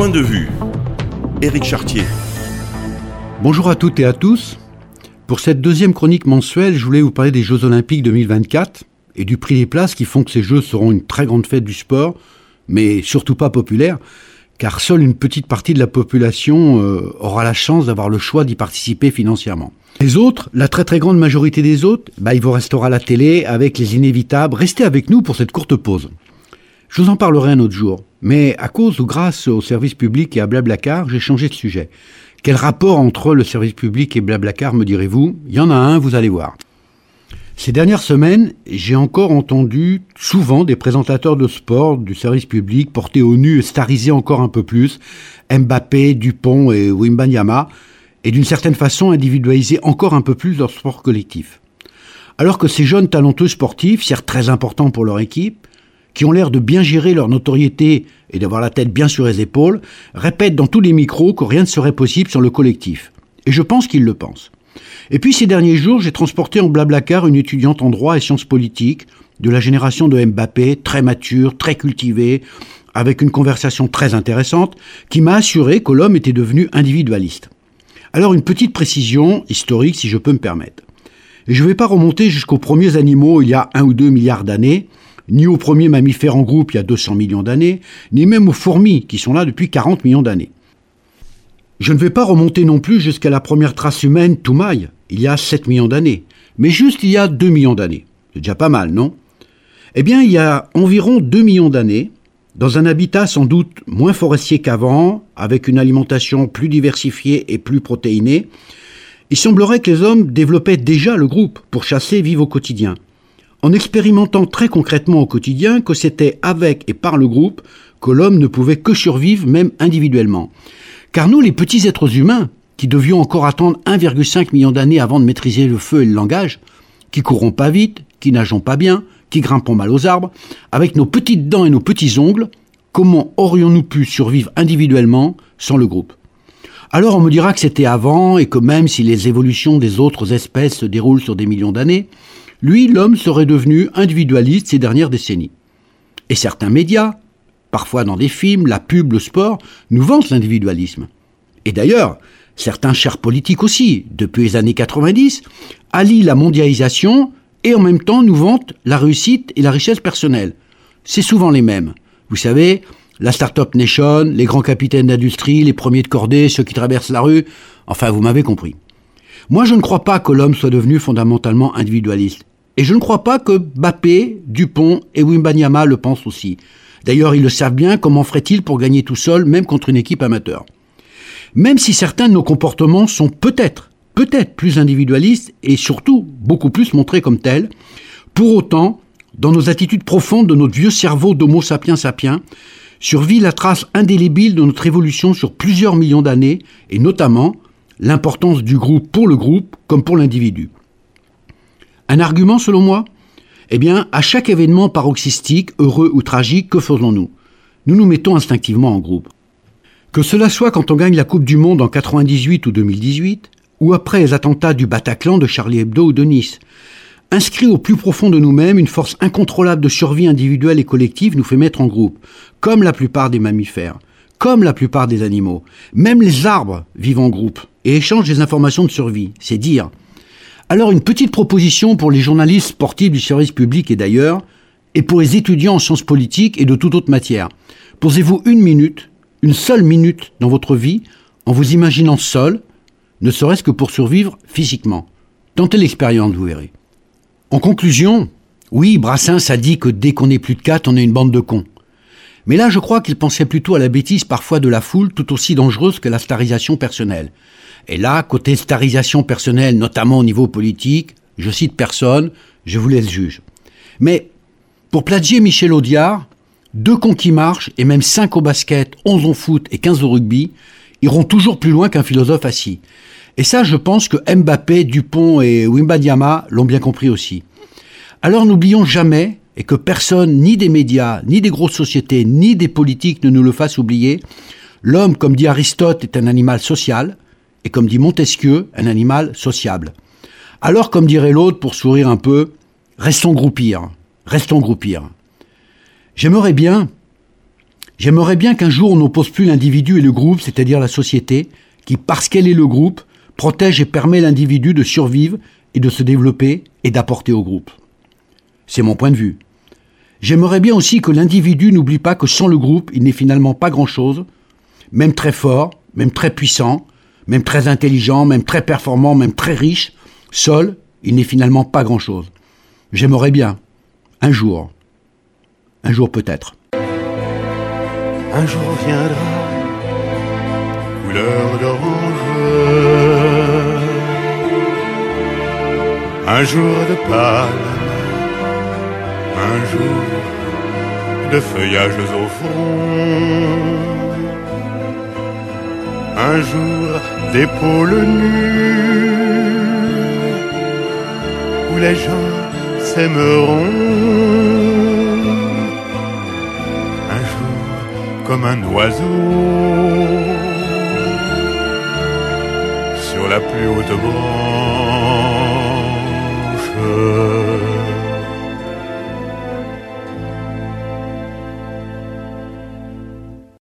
point de vue. Éric Chartier. Bonjour à toutes et à tous. Pour cette deuxième chronique mensuelle, je voulais vous parler des Jeux Olympiques 2024 et du prix des places qui font que ces Jeux seront une très grande fête du sport, mais surtout pas populaire, car seule une petite partie de la population euh, aura la chance d'avoir le choix d'y participer financièrement. Les autres, la très très grande majorité des autres, bah, ils vous resteront à la télé avec les inévitables. Restez avec nous pour cette courte pause. Je vous en parlerai un autre jour. Mais à cause ou grâce au service public et à Blablacar, j'ai changé de sujet. Quel rapport entre le service public et Blablacar, me direz-vous? Il y en a un, vous allez voir. Ces dernières semaines, j'ai encore entendu souvent des présentateurs de sport du service public porter au nu et stariser encore un peu plus Mbappé, Dupont et Wimbanyama, et d'une certaine façon individualiser encore un peu plus leur sport collectif. Alors que ces jeunes talentueux sportifs, certes très importants pour leur équipe, qui ont l'air de bien gérer leur notoriété et d'avoir la tête bien sur les épaules, répètent dans tous les micros que rien ne serait possible sans le collectif. Et je pense qu'ils le pensent. Et puis ces derniers jours, j'ai transporté en blablacar une étudiante en droit et sciences politiques, de la génération de Mbappé, très mature, très cultivée, avec une conversation très intéressante, qui m'a assuré que l'homme était devenu individualiste. Alors une petite précision historique, si je peux me permettre. Et je ne vais pas remonter jusqu'aux premiers animaux il y a un ou deux milliards d'années, ni aux premiers mammifères en groupe il y a 200 millions d'années, ni même aux fourmis qui sont là depuis 40 millions d'années. Je ne vais pas remonter non plus jusqu'à la première trace humaine, Toumaï, il y a 7 millions d'années, mais juste il y a 2 millions d'années. C'est déjà pas mal, non? Eh bien, il y a environ 2 millions d'années, dans un habitat sans doute moins forestier qu'avant, avec une alimentation plus diversifiée et plus protéinée, il semblerait que les hommes développaient déjà le groupe pour chasser et vivre au quotidien en expérimentant très concrètement au quotidien que c'était avec et par le groupe que l'homme ne pouvait que survivre même individuellement. Car nous, les petits êtres humains, qui devions encore attendre 1,5 million d'années avant de maîtriser le feu et le langage, qui courons pas vite, qui nageons pas bien, qui grimpons mal aux arbres, avec nos petites dents et nos petits ongles, comment aurions-nous pu survivre individuellement sans le groupe? Alors on me dira que c'était avant et que même si les évolutions des autres espèces se déroulent sur des millions d'années, lui, l'homme serait devenu individualiste ces dernières décennies. Et certains médias, parfois dans des films, la pub, le sport, nous vantent l'individualisme. Et d'ailleurs, certains chers politiques aussi, depuis les années 90, allient la mondialisation et en même temps nous vantent la réussite et la richesse personnelle. C'est souvent les mêmes. Vous savez, la Startup Nation, les grands capitaines d'industrie, les premiers de cordée, ceux qui traversent la rue, enfin vous m'avez compris. Moi je ne crois pas que l'homme soit devenu fondamentalement individualiste. Et je ne crois pas que Bappé, Dupont et Wimbanyama le pensent aussi. D'ailleurs, ils le savent bien, comment ferait-il pour gagner tout seul, même contre une équipe amateur? Même si certains de nos comportements sont peut-être, peut-être plus individualistes et surtout beaucoup plus montrés comme tels, pour autant, dans nos attitudes profondes de notre vieux cerveau d'homo sapiens sapiens, survit la trace indélébile de notre évolution sur plusieurs millions d'années, et notamment l'importance du groupe pour le groupe comme pour l'individu. Un argument selon moi? Eh bien, à chaque événement paroxystique, heureux ou tragique, que faisons-nous? Nous nous mettons instinctivement en groupe. Que cela soit quand on gagne la Coupe du Monde en 98 ou 2018, ou après les attentats du Bataclan de Charlie Hebdo ou de Nice. Inscrit au plus profond de nous-mêmes, une force incontrôlable de survie individuelle et collective nous fait mettre en groupe, comme la plupart des mammifères, comme la plupart des animaux. Même les arbres vivent en groupe et échangent des informations de survie, c'est dire. Alors une petite proposition pour les journalistes sportifs du service public et d'ailleurs, et pour les étudiants en sciences politiques et de toute autre matière. Posez-vous une minute, une seule minute dans votre vie, en vous imaginant seul, ne serait-ce que pour survivre physiquement. Tentez l'expérience, vous verrez. En conclusion, oui, Brassens a dit que dès qu'on est plus de quatre, on est une bande de cons. Mais là, je crois qu'il pensait plutôt à la bêtise parfois de la foule, tout aussi dangereuse que la starisation personnelle. Et là, côté starisation personnelle, notamment au niveau politique, je cite personne, je vous laisse juge. Mais pour plagier Michel Audiard, deux cons qui marchent, et même cinq au basket, onze au foot et quinze au rugby, iront toujours plus loin qu'un philosophe assis. Et ça, je pense que Mbappé, Dupont et Wimbanyama l'ont bien compris aussi. Alors n'oublions jamais, et que personne, ni des médias, ni des grosses sociétés, ni des politiques ne nous le fassent oublier, l'homme, comme dit Aristote, est un animal social, et comme dit Montesquieu, un animal sociable. Alors, comme dirait l'autre pour sourire un peu, restons groupir, restons groupir. J'aimerais bien, J'aimerais bien qu'un jour on n'oppose plus l'individu et le groupe, c'est-à-dire la société, qui, parce qu'elle est le groupe, protège et permet l'individu de survivre et de se développer et d'apporter au groupe. C'est mon point de vue. J'aimerais bien aussi que l'individu n'oublie pas que sans le groupe, il n'est finalement pas grand-chose, même très fort, même très puissant, même très intelligent, même très performant, même très riche, seul, il n'est finalement pas grand-chose. J'aimerais bien, un jour, un jour peut-être. Un jour viendra, couleur d'orange, un jour de palme, un jour de feuillages au fond. Un jour d'épaules nues où les gens s'aimeront. Un jour comme un oiseau sur la plus haute branche.